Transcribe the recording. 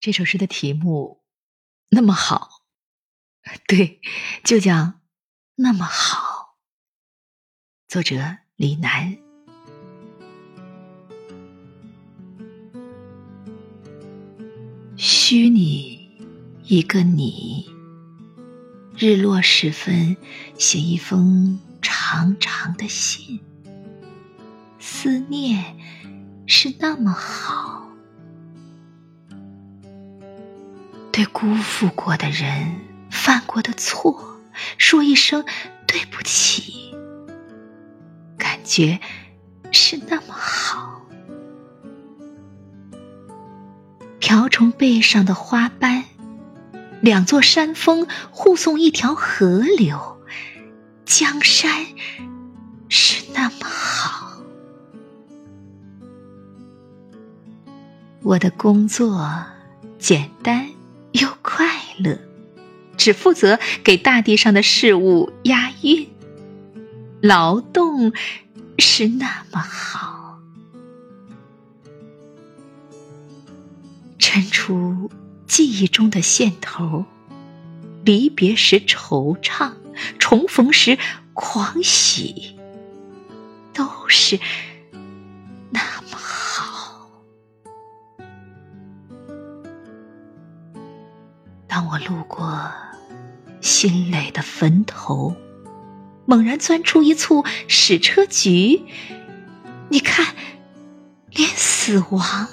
这首诗的题目那么好，对，就叫那么好。作者李楠。虚拟一个你，日落时分写一封长长的信，思念是那么好。对辜负过的人、犯过的错，说一声对不起，感觉是那么好。瓢虫背上的花斑，两座山峰护送一条河流，江山是那么好。我的工作简单。又快乐，只负责给大地上的事物押韵。劳动是那么好，抻出记忆中的线头，离别时惆怅，重逢时狂喜，都是。当我路过新垒的坟头，猛然钻出一簇矢车菊，你看，连死亡。